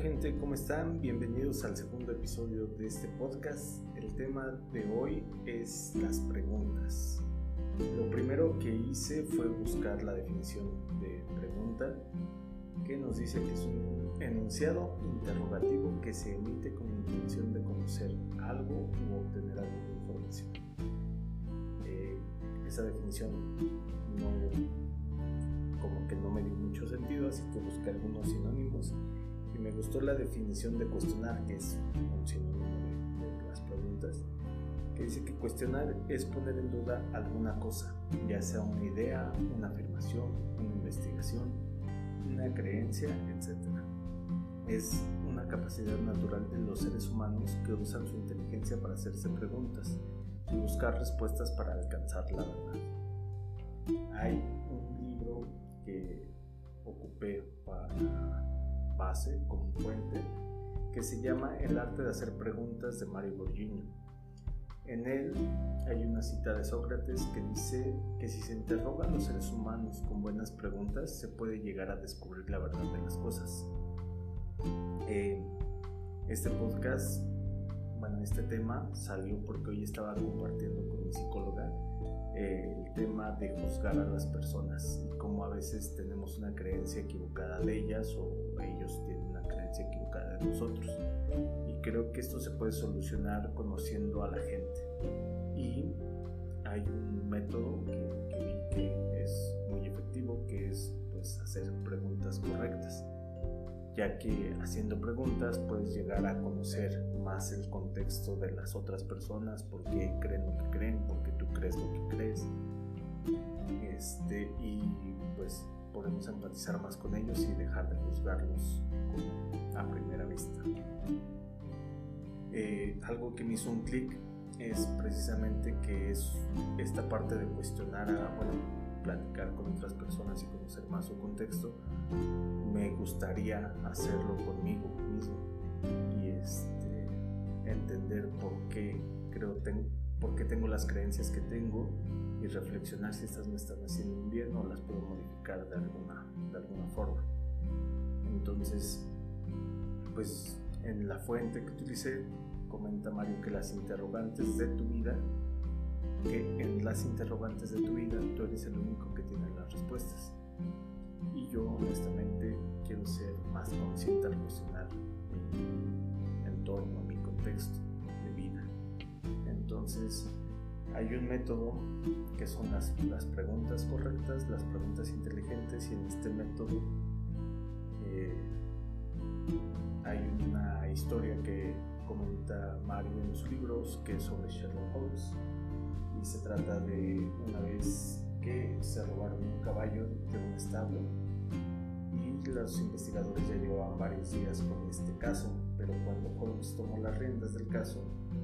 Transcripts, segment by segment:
gente, ¿cómo están? Bienvenidos al segundo episodio de este podcast. El tema de hoy es las preguntas. Lo primero que hice fue buscar la definición de pregunta, que nos dice que es un enunciado interrogativo que se emite con intención de conocer algo u obtener alguna información. Eh, esa definición no, como que no me dio mucho sentido, así que busqué algunos sinónimos me gustó la definición de cuestionar, que es un sinónimo de, las preguntas, que dice que cuestionar es poner en duda alguna cosa, ya sea una idea, una afirmación, una investigación, una creencia, etc. Es una capacidad natural de los seres humanos que usan su inteligencia para hacerse preguntas y buscar respuestas para alcanzar la verdad. Hay un libro que ocupé para base, como fuente, que se llama El arte de hacer preguntas de Mario Borgigno. En él hay una cita de Sócrates que dice que si se interroga a los seres humanos con buenas preguntas, se puede llegar a descubrir la verdad de las cosas. Eh, este podcast, bueno, este tema salió porque hoy estaba compartiendo con mi psicóloga eh, el tema de juzgar a las personas y cómo a veces tenemos una creencia equivocada de ellas o ellos tienen una creencia equivocada de nosotros. Y creo que esto se puede solucionar conociendo a la gente. Y hay un método que, vi que es muy efectivo, que es pues, hacer preguntas correctas ya que haciendo preguntas puedes llegar a conocer más el contexto de las otras personas, por qué creen lo que creen, por qué tú crees lo que crees. Este, y pues podemos empatizar más con ellos y dejar de juzgarlos a primera vista. Eh, algo que me hizo un clic es precisamente que es esta parte de cuestionar a, bueno, platicar con otras personas y conocer más su contexto, me gustaría hacerlo conmigo mismo y este, entender por qué creo por qué tengo las creencias que tengo y reflexionar si estas me están haciendo un bien o las puedo modificar de alguna, de alguna forma. Entonces, pues en la fuente que utilicé, comenta Mario que las interrogantes de tu vida que en las interrogantes de tu vida tú eres el único que tiene las respuestas. Y yo honestamente quiero ser más consciente al cuestionar mi entorno, mi contexto de vida. Entonces, hay un método que son las, las preguntas correctas, las preguntas inteligentes y en este método eh, hay una historia que comenta Mario en sus libros que es sobre Sherlock Holmes y se trata de una vez que se robaron un caballo de un establo y los investigadores ya llevaban varios días con este caso, pero cuando Holmes tomó las riendas del caso,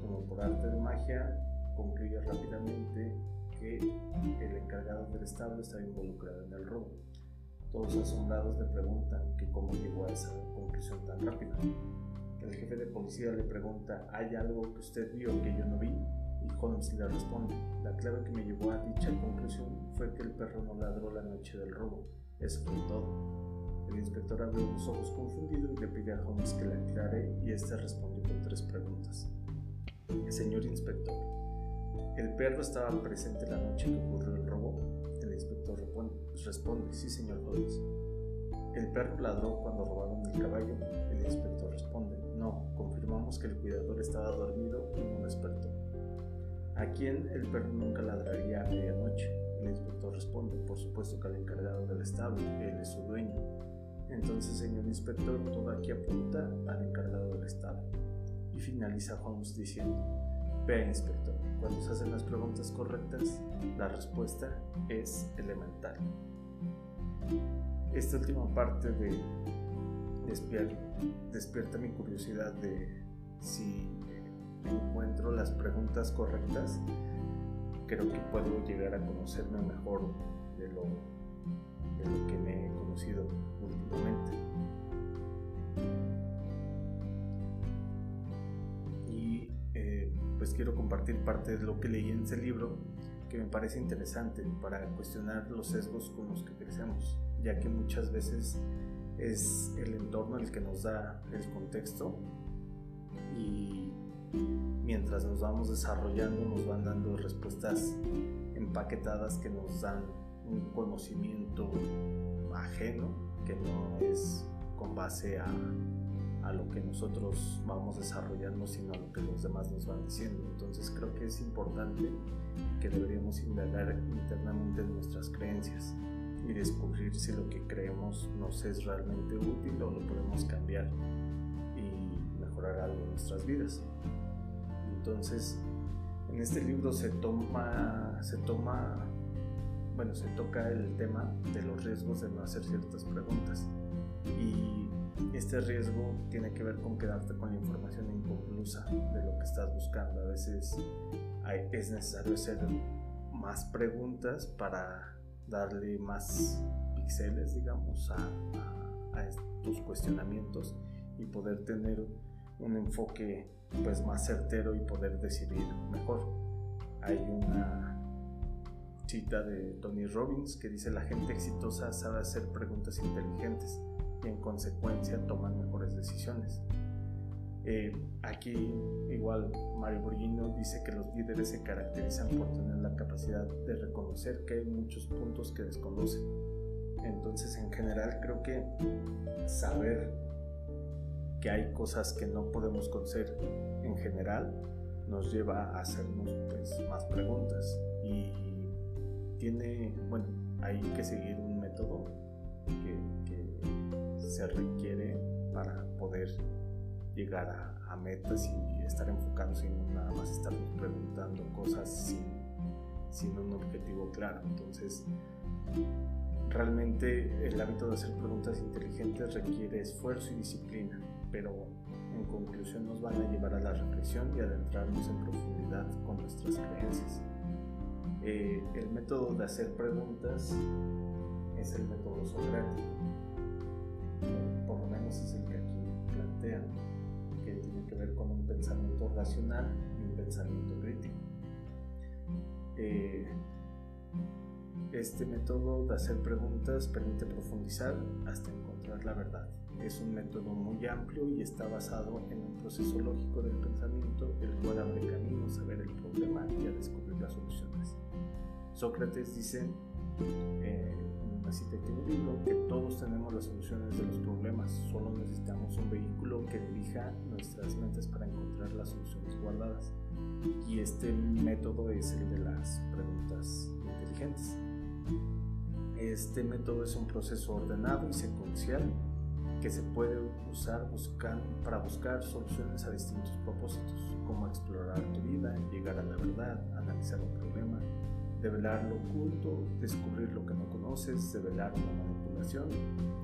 como por arte de magia, concluyó rápidamente que el encargado del establo estaba involucrado en el robo. Todos asombrados le preguntan que cómo llegó a esa conclusión tan rápida. El jefe de policía le pregunta, ¿hay algo que usted vio que yo no vi? Y Holmes le responde, la clave que me llevó a dicha conclusión fue que el perro no ladró la noche del robo. Eso fue todo. El inspector abrió los ojos confundido y le pide a Holmes que le aclare y éste respondió con tres preguntas. Señor inspector, ¿el perro estaba presente la noche que ocurrió el robo? El inspector responde, sí señor Holmes. ¿El perro ladró cuando robaron el caballo? El inspector responde, no, confirmamos que el cuidador estaba dormido y no despertó. ¿A quién el perro nunca ladraría a medianoche? El inspector responde, por supuesto que al encargado del establo, él es su dueño. Entonces, señor inspector, todo aquí apunta al encargado del establo. Y finaliza Holmes diciendo, vea inspector, cuando se hacen las preguntas correctas, la respuesta es elemental. Esta última parte de despierta, despierta mi curiosidad de si encuentro las preguntas correctas, creo que puedo llegar a conocerme mejor de lo, que me he conocido últimamente. Y eh, pues quiero compartir parte de lo que leí en ese libro que me parece interesante para cuestionar los sesgos con los que crecemos, ya que muchas veces es el entorno el que nos da el contexto y mientras nos vamos desarrollando nos van dando respuestas empaquetadas que nos dan un conocimiento ajeno que no es con base a, a lo que nosotros vamos desarrollando, sino a lo que los demás nos van diciendo. Entonces creo que es importante que deberíamos indagar internamente en nuestras creencias y descubrir si lo que creemos nos es realmente útil o lo podemos cambiar algo en nuestras vidas. Entonces, en este libro se toma, se toma, bueno, se toca el tema de los riesgos de no hacer ciertas preguntas. Y este riesgo tiene que ver con quedarte con la información inconclusa de lo que estás buscando. A veces es necesario hacer más preguntas para darle más píxeles, digamos, a, a, a tus cuestionamientos y poder tener un enfoque pues más certero y poder decidir mejor. Hay una cita de Tony Robbins que dice la gente exitosa sabe hacer preguntas inteligentes y en consecuencia toman mejores decisiones. Eh, aquí igual Mario Borghino dice que los líderes se caracterizan por tener la capacidad de reconocer que hay muchos puntos que desconocen. Entonces en general creo que saber que hay cosas que no podemos conocer en general nos lleva a hacernos pues, más preguntas y tiene, bueno, hay que seguir un método que, se requiere para poder llegar a, metas y estar enfocados y no nada más estarnos preguntando cosas sin, sin un objetivo claro. Entonces, realmente el hábito de hacer preguntas inteligentes requiere esfuerzo y disciplina pero en conclusión nos van a llevar a la reflexión y adentrarnos en profundidad con nuestras creencias. Eh, el método de hacer preguntas es el método socrático, por lo menos es el que aquí plantean, que tiene que ver con un pensamiento racional y un pensamiento crítico. Eh, este método de hacer preguntas permite profundizar hasta encontrar la verdad. Es un método muy amplio y está basado en un proceso lógico del pensamiento, el cual abre caminos a ver el problema y a descubrir las soluciones. Sócrates dice eh, en una cita que tiene libro que todos tenemos las soluciones de los problemas, solo necesitamos un vehículo que dirija nuestras mentes para encontrar las soluciones guardadas. Y este método es el de las preguntas inteligentes. Este método es un proceso ordenado y secuencial que se puede usar para buscar soluciones a distintos propósitos, como explorar tu vida, llegar a la verdad, analizar un problema, develar lo oculto, descubrir lo que no conoces, develar la manipulación,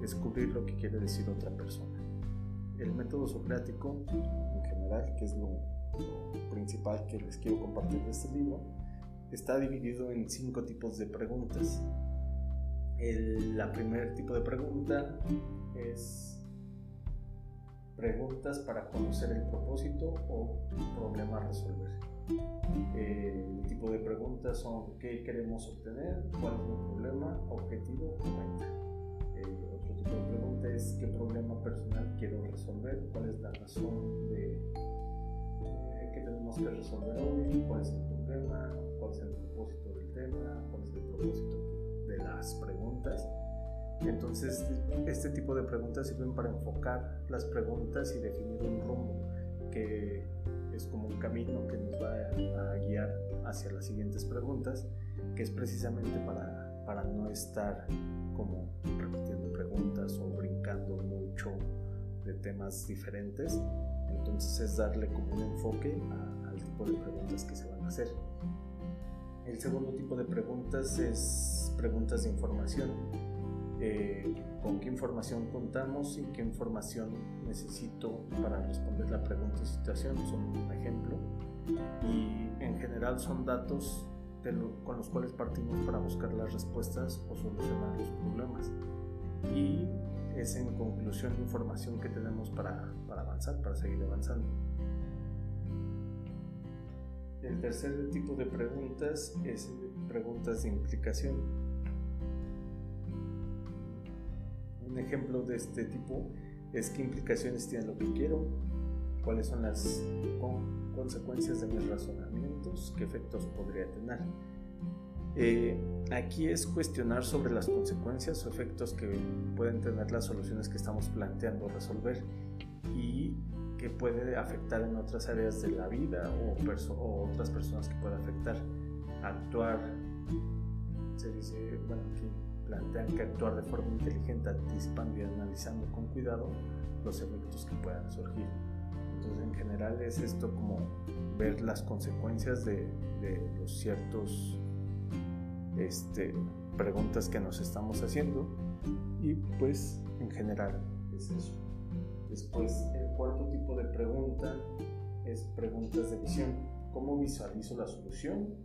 descubrir lo que quiere decir otra persona. El método socrático, en general, que es lo, principal que les quiero compartir de este libro, está dividido en cinco tipos de preguntas. El la primer tipo de pregunta es preguntas para conocer el propósito o problema a resolver. el tipo de preguntas son qué queremos obtener, cuál es mi problema, objetivo o meta. otro tipo de pregunta es qué problema personal quiero resolver, cuál es la razón de eh, que tenemos que resolver hoy, cuál es el problema, cuál es el propósito del tema, cuál es el propósito de las preguntas entonces, este tipo de preguntas sirven para enfocar las preguntas y definir un rumbo que es como un camino que nos va a, guiar hacia las siguientes preguntas, que es precisamente para, para no estar como repitiendo preguntas o brincando mucho de temas diferentes. Entonces es darle como un enfoque al tipo de preguntas que se van a hacer. El segundo tipo de preguntas es preguntas de información eh, con qué información contamos y qué información necesito para responder la pregunta y situación, son un ejemplo. Y en general son datos con los cuales partimos para buscar las respuestas o solucionar los problemas. Y es en conclusión información que tenemos para, para avanzar, para seguir avanzando. El tercer tipo de preguntas es preguntas de implicación un ejemplo de este tipo es qué implicaciones tiene lo que quiero, cuáles son las consecuencias de mis razonamientos, qué efectos podría tener. Eh, aquí es cuestionar sobre las consecuencias o efectos que pueden tener las soluciones que estamos planteando resolver y que puede afectar en otras áreas de la vida o, o otras personas que puede afectar. Actuar, se dice, bueno, aquí plantean que actuar de forma inteligente, anticipando y analizando con cuidado los efectos que puedan surgir. Entonces, en general es esto como ver las consecuencias de, de los ciertos este, preguntas que nos estamos haciendo y pues en general es eso. Después, el cuarto tipo de pregunta es preguntas de visión. ¿Cómo visualizo la solución?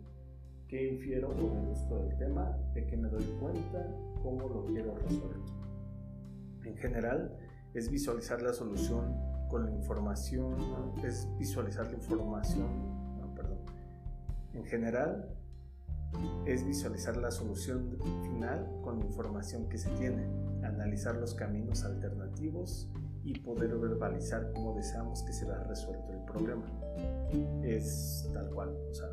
¿Qué infiero o deduzco del tema? ¿De qué me doy cuenta? ¿Cómo lo quiero resolver? En general, es visualizar la solución con la información, es visualizar la información, no, perdón. En general, es visualizar la solución final con la información que se tiene, analizar los caminos alternativos y poder verbalizar cómo deseamos que se vea resuelto el problema. Es tal cual, o sea,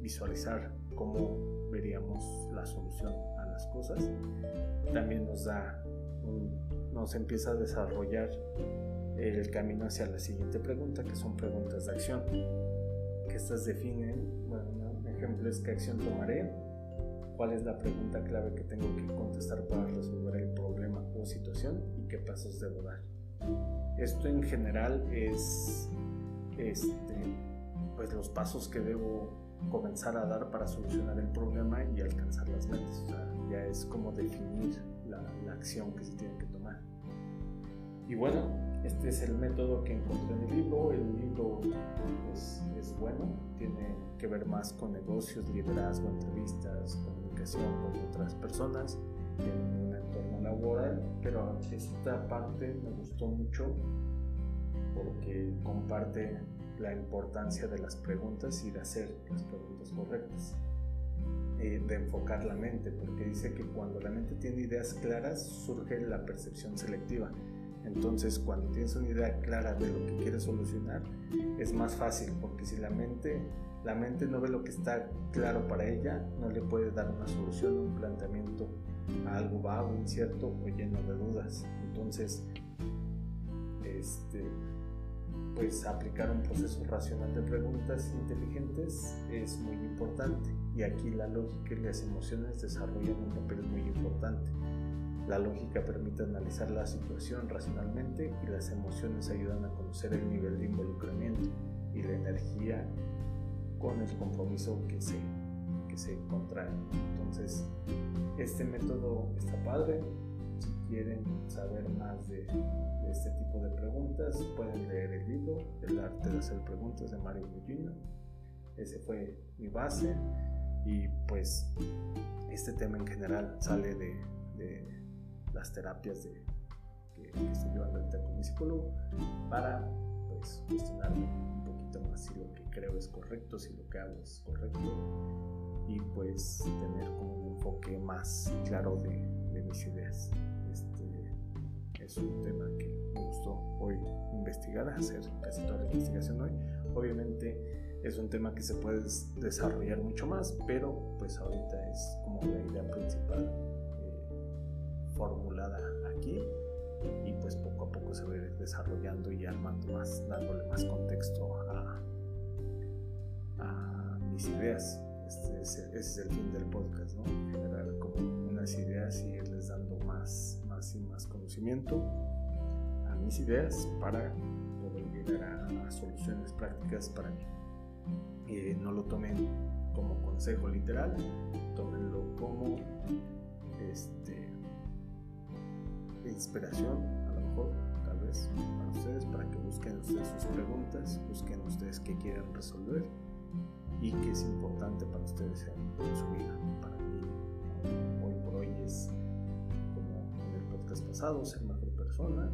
visualizar cómo veríamos la solución a las cosas. También nos da, nos empieza a desarrollar el camino hacia la siguiente pregunta, que son preguntas de acción, que estas definen, bueno, ejemplo es qué acción tomaré, cuál es la pregunta clave que tengo que contestar para resolver el problema o situación y qué pasos debo dar. Esto en general es este, pues los pasos que debo comenzar a dar para solucionar el problema y alcanzar las metas. ya es como definir la, la acción que se tiene que tomar. Y bueno, este es el método que encontré en el libro. El libro pues, es bueno, tiene que ver más con negocios, liderazgo, entrevistas, comunicación con otras personas en laboral, pero esta parte me gustó mucho porque comparte la importancia de las preguntas y de hacer las preguntas correctas, eh, de enfocar la mente, porque dice que cuando la mente tiene ideas claras surge la percepción selectiva. Entonces, cuando tienes una idea clara de lo que quieres solucionar, es más fácil, porque si la mente, la mente no ve lo que está claro para ella, no le puede dar una solución, un planteamiento algo vago, incierto o lleno de dudas. Entonces, este, pues aplicar un proceso racional de preguntas inteligentes es muy importante y aquí la lógica y las emociones desarrollan un papel muy importante. La lógica permite analizar la situación racionalmente y las emociones ayudan a conocer el nivel de involucramiento y la energía con el compromiso que se, que se contrae. Entonces, este método está padre. Si quieren saber más de, este tipo de preguntas, pueden leer el libro El arte de hacer preguntas de Mario Bullino. Ese fue mi base y pues este tema en general sale de las terapias de, que, estoy llevando ahorita con mi psicólogo para pues cuestionarme un poquito más si lo que creo es correcto, si lo que hago es correcto y pues tener como un enfoque más claro de, mis ideas. Este es un tema que me gustó hoy investigar, hacer casi toda la investigación hoy. Obviamente es un tema que se puede desarrollar mucho más, pero pues ahorita es como la idea principal formulada aquí y pues poco a poco se va desarrollando y armando más, dándole más contexto a mis ideas. Este es, ese es el fin del podcast. Generar como unas ideas y irles dando más, más y más conocimiento a mis ideas para poder llegar a, soluciones prácticas para mí. Eh, no lo tomen como consejo literal, tómenlo como este, inspiración, a lo mejor, tal vez, para ustedes, para que busquen ustedes sus preguntas, busquen ustedes qué quieren resolver y qué es importante para ustedes en, su vida. Para mí, hoy por hoy es, como en el podcast pasado, ser mejor persona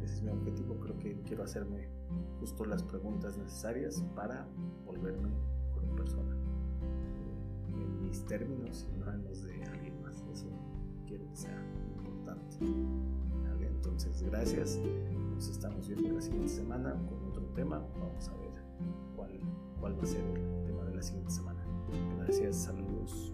y ese es mi objetivo. Creo que quiero hacerme justo las preguntas necesarias para volverme mejor persona. En mis términos y no en los de alguien más. Eso quiero que sea importante. Entonces, gracias. Nos estamos viendo la siguiente semana con otro tema. Vamos a ver cuál, cuál va a ser el tema de la siguiente semana. Gracias, saludos.